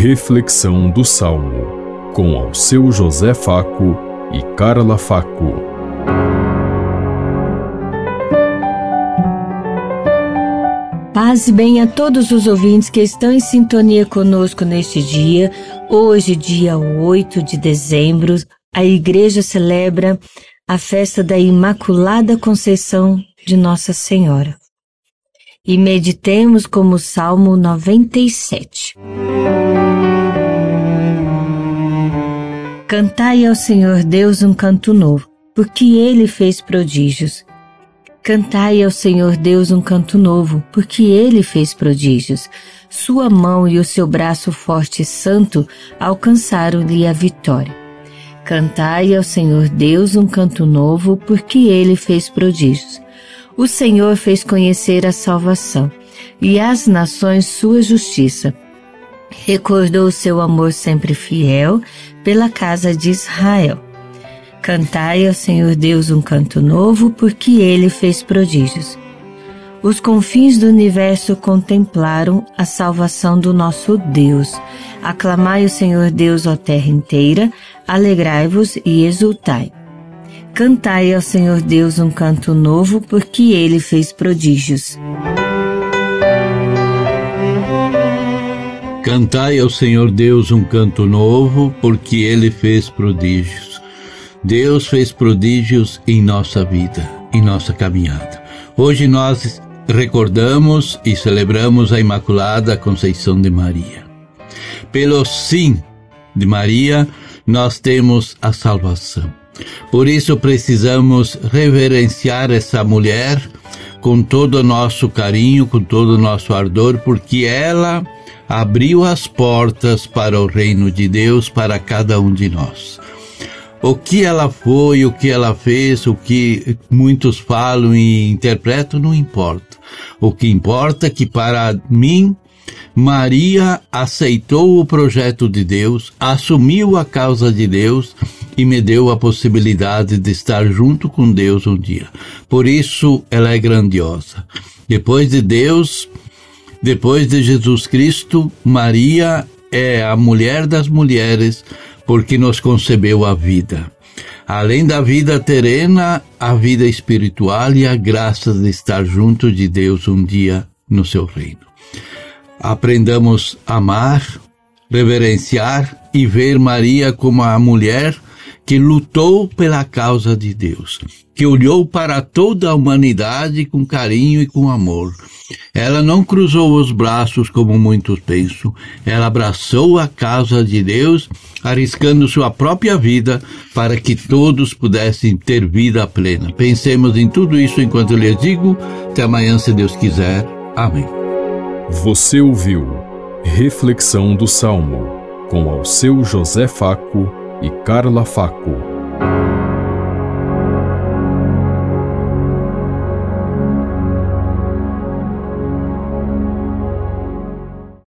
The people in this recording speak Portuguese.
Reflexão do Salmo, com ao seu José Faco e Carla Faco. Paz e bem a todos os ouvintes que estão em sintonia conosco neste dia. Hoje, dia 8 de dezembro, a igreja celebra a festa da Imaculada Conceição de Nossa Senhora. E meditemos como o Salmo 97. Cantai ao Senhor Deus um canto novo, porque ele fez prodígios. Cantai ao Senhor Deus um canto novo, porque ele fez prodígios. Sua mão e o seu braço forte e santo alcançaram-lhe a vitória. Cantai ao Senhor Deus um canto novo, porque ele fez prodígios. O Senhor fez conhecer a salvação e às nações sua justiça recordou seu amor sempre fiel pela casa de Israel. Cantai ao Senhor Deus um canto novo, porque ele fez prodígios. Os confins do universo contemplaram a salvação do nosso Deus. Aclamai o Senhor Deus, ó terra inteira, alegrai-vos e exultai. Cantai ao Senhor Deus um canto novo, porque ele fez prodígios. Cantai ao Senhor Deus um canto novo, porque ele fez prodígios. Deus fez prodígios em nossa vida, em nossa caminhada. Hoje nós recordamos e celebramos a Imaculada Conceição de Maria. Pelo sim de Maria, nós temos a salvação. Por isso precisamos reverenciar essa mulher com todo o nosso carinho, com todo o nosso ardor, porque ela abriu as portas para o reino de Deus para cada um de nós. O que ela foi, o que ela fez, o que muitos falam e interpretam, não importa. O que importa é que para mim, Maria aceitou o projeto de Deus, assumiu a causa de Deus e me deu a possibilidade de estar junto com Deus um dia. Por isso ela é grandiosa. Depois de Deus, depois de Jesus Cristo, Maria é a mulher das mulheres, porque nos concebeu a vida. Além da vida terrena, a vida espiritual e a graça de estar junto de Deus um dia no seu reino. Aprendamos a amar, reverenciar e ver Maria como a mulher que lutou pela causa de Deus, que olhou para toda a humanidade com carinho e com amor. Ela não cruzou os braços como muitos pensam, ela abraçou a causa de Deus, arriscando sua própria vida para que todos pudessem ter vida plena. Pensemos em tudo isso enquanto eu lhes digo. Até amanhã, se Deus quiser. Amém. Você ouviu Reflexão do Salmo com ao seu José Faco e Carla Faco.